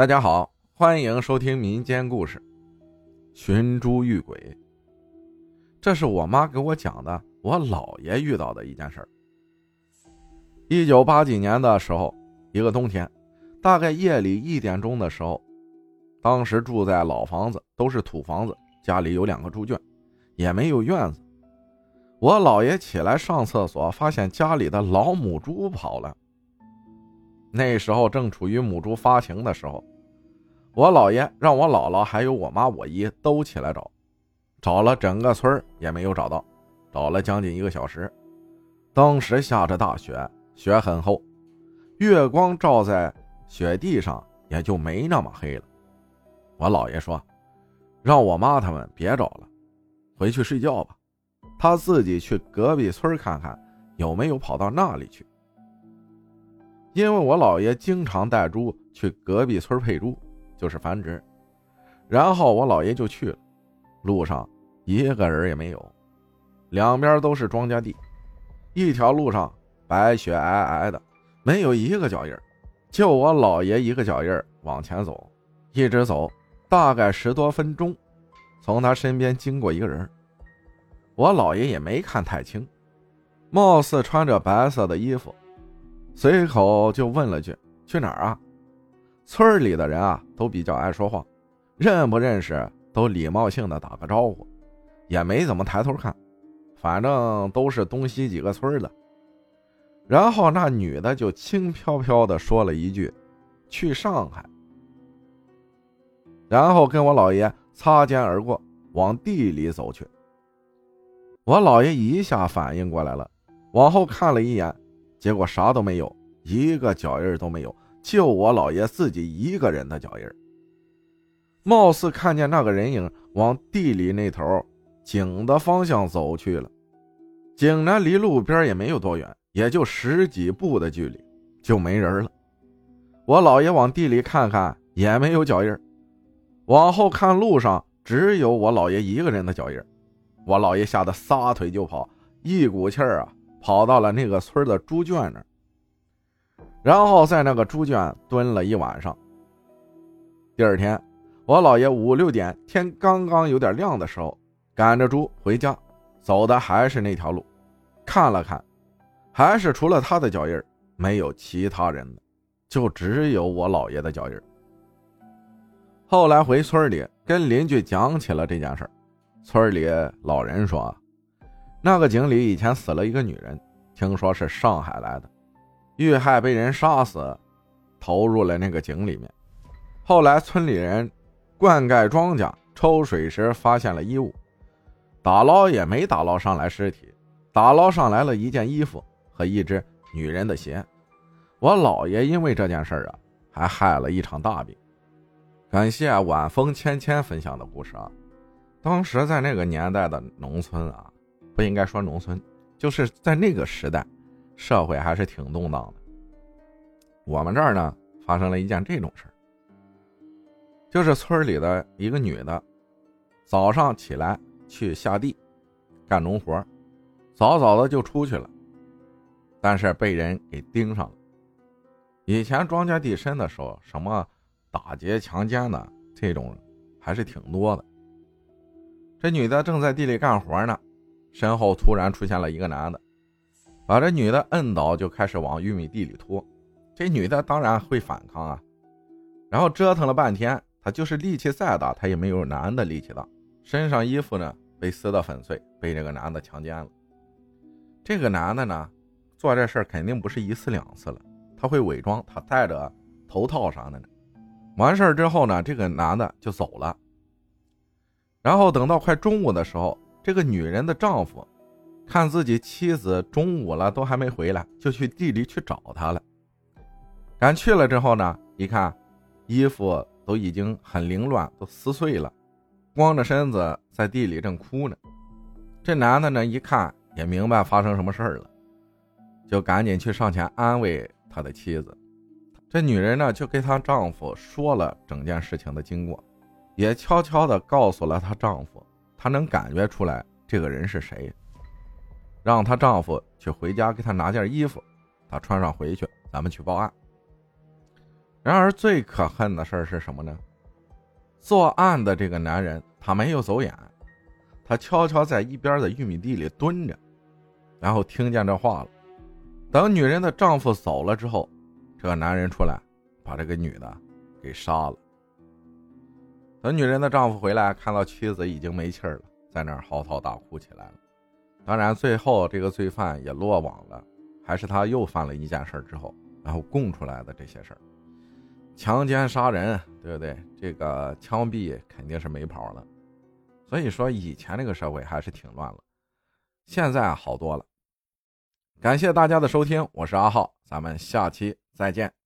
大家好，欢迎收听民间故事《寻猪遇鬼》。这是我妈给我讲的，我姥爷遇到的一件事儿。一九八几年的时候，一个冬天，大概夜里一点钟的时候，当时住在老房子，都是土房子，家里有两个猪圈，也没有院子。我姥爷起来上厕所，发现家里的老母猪跑了。那时候正处于母猪发情的时候，我姥爷让我姥姥还有我妈、我姨都起来找，找了整个村也没有找到，找了将近一个小时。当时下着大雪，雪很厚，月光照在雪地上也就没那么黑了。我姥爷说：“让我妈他们别找了，回去睡觉吧，他自己去隔壁村看看有没有跑到那里去。”因为我姥爷经常带猪去隔壁村配猪，就是繁殖，然后我姥爷就去了。路上一个人也没有，两边都是庄稼地，一条路上白雪皑皑的，没有一个脚印就我姥爷一个脚印往前走，一直走，大概十多分钟，从他身边经过一个人，我姥爷也没看太清，貌似穿着白色的衣服。随口就问了句：“去哪儿啊？”村里的人啊都比较爱说话，认不认识都礼貌性的打个招呼，也没怎么抬头看，反正都是东西几个村的。然后那女的就轻飘飘的说了一句：“去上海。”然后跟我姥爷擦肩而过，往地里走去。我姥爷一下反应过来了，往后看了一眼。结果啥都没有，一个脚印都没有，就我姥爷自己一个人的脚印。貌似看见那个人影往地里那头井的方向走去了。井呢离路边也没有多远，也就十几步的距离，就没人了。我姥爷往地里看看，也没有脚印。往后看，路上只有我姥爷一个人的脚印。我姥爷吓得撒腿就跑，一股气儿啊！跑到了那个村的猪圈那儿，然后在那个猪圈蹲了一晚上。第二天，我姥爷五六点天刚刚有点亮的时候，赶着猪回家，走的还是那条路，看了看，还是除了他的脚印没有其他人的，就只有我姥爷的脚印后来回村里跟邻居讲起了这件事村里老人说。那个井里以前死了一个女人，听说是上海来的，遇害被人杀死，投入了那个井里面。后来村里人灌溉庄稼抽水时发现了衣物，打捞也没打捞上来尸体，打捞上来了一件衣服和一只女人的鞋。我姥爷因为这件事啊，还害了一场大病。感谢晚风芊芊分享的故事啊，当时在那个年代的农村啊。不应该说农村，就是在那个时代，社会还是挺动荡的。我们这儿呢，发生了一件这种事儿，就是村里的一个女的，早上起来去下地干农活，早早的就出去了，但是被人给盯上了。以前庄稼地深的时候，什么打劫、强奸的这种还是挺多的。这女的正在地里干活呢。身后突然出现了一个男的，把这女的摁倒，就开始往玉米地里拖。这女的当然会反抗啊，然后折腾了半天，她就是力气再大，她也没有男的力气大。身上衣服呢被撕得粉碎，被这个男的强奸了。这个男的呢，做这事肯定不是一次两次了，他会伪装，他戴着头套啥的呢。完事儿之后呢，这个男的就走了。然后等到快中午的时候。这个女人的丈夫，看自己妻子中午了都还没回来，就去地里去找她了。赶去了之后呢，一看，衣服都已经很凌乱，都撕碎了，光着身子在地里正哭呢。这男的呢，一看也明白发生什么事儿了，就赶紧去上前安慰他的妻子。这女人呢，就给她丈夫说了整件事情的经过，也悄悄地告诉了她丈夫。她能感觉出来这个人是谁，让她丈夫去回家给她拿件衣服，她穿上回去，咱们去报案。然而最可恨的事是什么呢？作案的这个男人他没有走眼，他悄悄在一边的玉米地里蹲着，然后听见这话了。等女人的丈夫走了之后，这个男人出来把这个女的给杀了。等女人的丈夫回来，看到妻子已经没气儿了，在那儿嚎啕大哭起来了。当然，最后这个罪犯也落网了，还是他又犯了一件事之后，然后供出来的这些事儿。强奸杀人，对不对？这个枪毙肯定是没跑了。所以说，以前那个社会还是挺乱了，现在好多了。感谢大家的收听，我是阿浩，咱们下期再见。